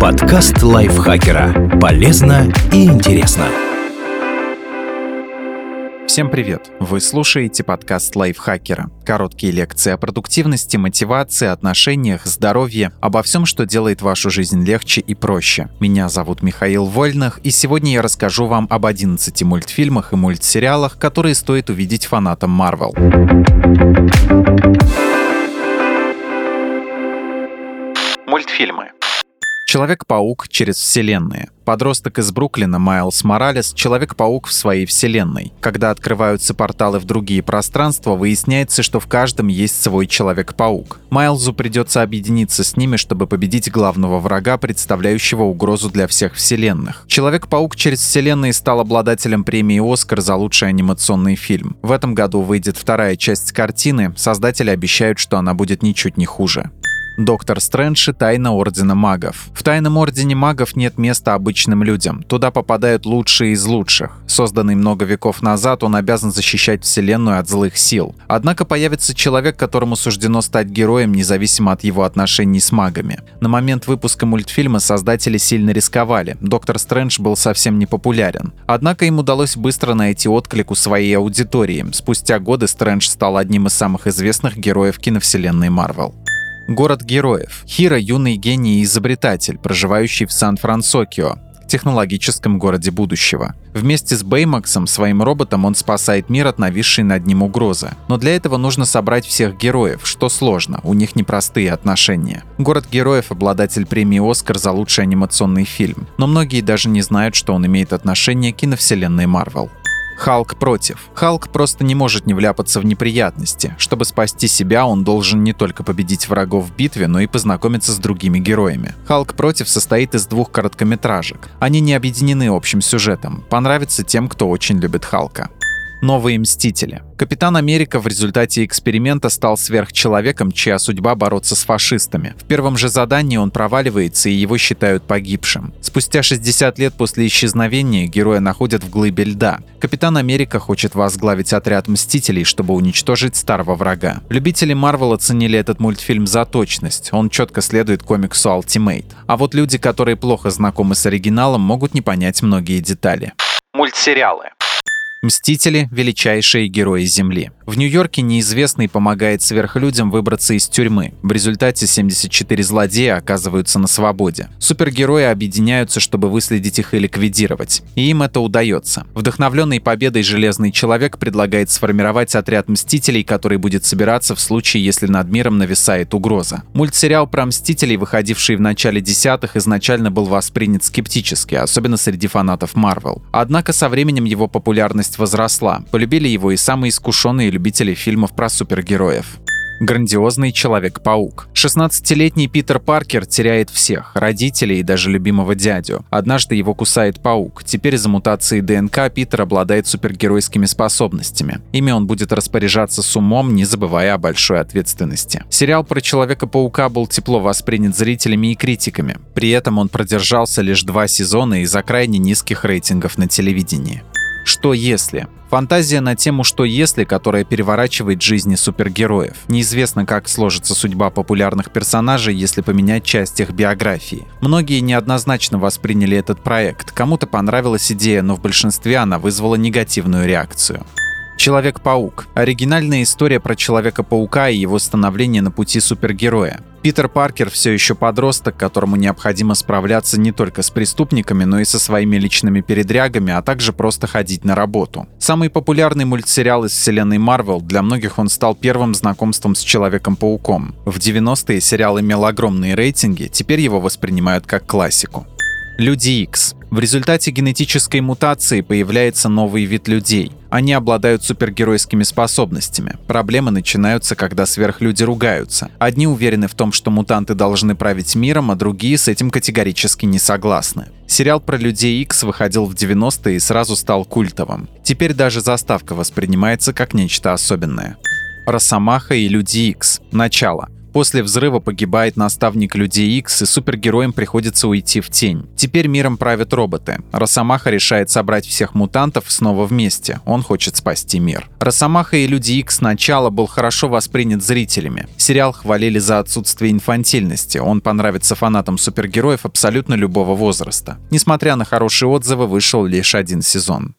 Подкаст лайфхакера. Полезно и интересно. Всем привет! Вы слушаете подкаст лайфхакера. Короткие лекции о продуктивности, мотивации, отношениях, здоровье, обо всем, что делает вашу жизнь легче и проще. Меня зовут Михаил Вольных, и сегодня я расскажу вам об 11 мультфильмах и мультсериалах, которые стоит увидеть фанатам Марвел. Мультфильмы. Человек-паук через вселенные. Подросток из Бруклина Майлз Моралес – Человек-паук в своей вселенной. Когда открываются порталы в другие пространства, выясняется, что в каждом есть свой Человек-паук. Майлзу придется объединиться с ними, чтобы победить главного врага, представляющего угрозу для всех вселенных. Человек-паук через вселенные стал обладателем премии «Оскар» за лучший анимационный фильм. В этом году выйдет вторая часть картины, создатели обещают, что она будет ничуть не хуже. Доктор Стрэндж и Тайна Ордена Магов. В Тайном Ордене Магов нет места обычным людям. Туда попадают лучшие из лучших. Созданный много веков назад, он обязан защищать Вселенную от злых сил. Однако появится человек, которому суждено стать героем, независимо от его отношений с магами. На момент выпуска мультфильма создатели сильно рисковали. Доктор Стрэндж был совсем не популярен. Однако им удалось быстро найти отклик у своей аудитории. Спустя годы Стрэндж стал одним из самых известных героев киновселенной Марвел. Город героев. Хиро – юный гений и изобретатель, проживающий в Сан-Франсокио, технологическом городе будущего. Вместе с Беймаксом, своим роботом, он спасает мир от нависшей над ним угрозы. Но для этого нужно собрать всех героев, что сложно, у них непростые отношения. Город героев – обладатель премии «Оскар» за лучший анимационный фильм, но многие даже не знают, что он имеет отношение к киновселенной Марвел. Халк против. Халк просто не может не вляпаться в неприятности. Чтобы спасти себя, он должен не только победить врагов в битве, но и познакомиться с другими героями. Халк против состоит из двух короткометражек. Они не объединены общим сюжетом. Понравится тем, кто очень любит Халка. Новые Мстители. Капитан Америка в результате эксперимента стал сверхчеловеком, чья судьба бороться с фашистами. В первом же задании он проваливается, и его считают погибшим. Спустя 60 лет после исчезновения героя находят в глыбе льда. Капитан Америка хочет возглавить отряд Мстителей, чтобы уничтожить старого врага. Любители Марвел оценили этот мультфильм за точность. Он четко следует комиксу Ultimate. А вот люди, которые плохо знакомы с оригиналом, могут не понять многие детали. Мультсериалы. Мстители – величайшие герои Земли. В Нью-Йорке неизвестный помогает сверхлюдям выбраться из тюрьмы. В результате 74 злодея оказываются на свободе. Супергерои объединяются, чтобы выследить их и ликвидировать. И им это удается. Вдохновленный победой Железный Человек предлагает сформировать отряд Мстителей, который будет собираться в случае, если над миром нависает угроза. Мультсериал про Мстителей, выходивший в начале десятых, изначально был воспринят скептически, особенно среди фанатов Марвел. Однако со временем его популярность популярность возросла. Полюбили его и самые искушенные любители фильмов про супергероев грандиозный Человек-паук. 16-летний Питер Паркер теряет всех – родителей и даже любимого дядю. Однажды его кусает паук. Теперь из-за мутации ДНК Питер обладает супергеройскими способностями. Ими он будет распоряжаться с умом, не забывая о большой ответственности. Сериал про Человека-паука был тепло воспринят зрителями и критиками. При этом он продержался лишь два сезона из-за крайне низких рейтингов на телевидении. «Что если?». Фантазия на тему «Что если?», которая переворачивает жизни супергероев. Неизвестно, как сложится судьба популярных персонажей, если поменять часть их биографии. Многие неоднозначно восприняли этот проект. Кому-то понравилась идея, но в большинстве она вызвала негативную реакцию. Человек-паук. Оригинальная история про Человека-паука и его становление на пути супергероя. Питер Паркер все еще подросток, которому необходимо справляться не только с преступниками, но и со своими личными передрягами, а также просто ходить на работу. Самый популярный мультсериал из вселенной Марвел, для многих он стал первым знакомством с Человеком-пауком. В 90-е сериал имел огромные рейтинги, теперь его воспринимают как классику. Люди X. В результате генетической мутации появляется новый вид людей. Они обладают супергеройскими способностями. Проблемы начинаются, когда сверхлюди ругаются. Одни уверены в том, что мутанты должны править миром, а другие с этим категорически не согласны. Сериал про Людей X выходил в 90-е и сразу стал культовым. Теперь даже заставка воспринимается как нечто особенное. Росомаха и Люди X. Начало. После взрыва погибает наставник Людей Икс, и супергероям приходится уйти в тень. Теперь миром правят роботы. Росомаха решает собрать всех мутантов снова вместе. Он хочет спасти мир. Росомаха и Люди Икс сначала был хорошо воспринят зрителями. Сериал хвалили за отсутствие инфантильности. Он понравится фанатам супергероев абсолютно любого возраста. Несмотря на хорошие отзывы, вышел лишь один сезон.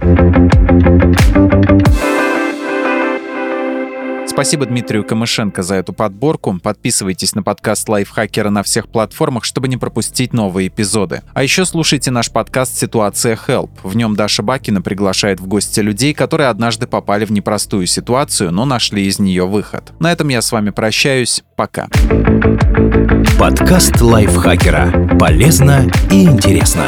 Спасибо Дмитрию Камышенко за эту подборку. Подписывайтесь на подкаст Лайфхакера на всех платформах, чтобы не пропустить новые эпизоды. А еще слушайте наш подкаст «Ситуация Help». В нем Даша Бакина приглашает в гости людей, которые однажды попали в непростую ситуацию, но нашли из нее выход. На этом я с вами прощаюсь. Пока. Подкаст Лайфхакера. Полезно и интересно.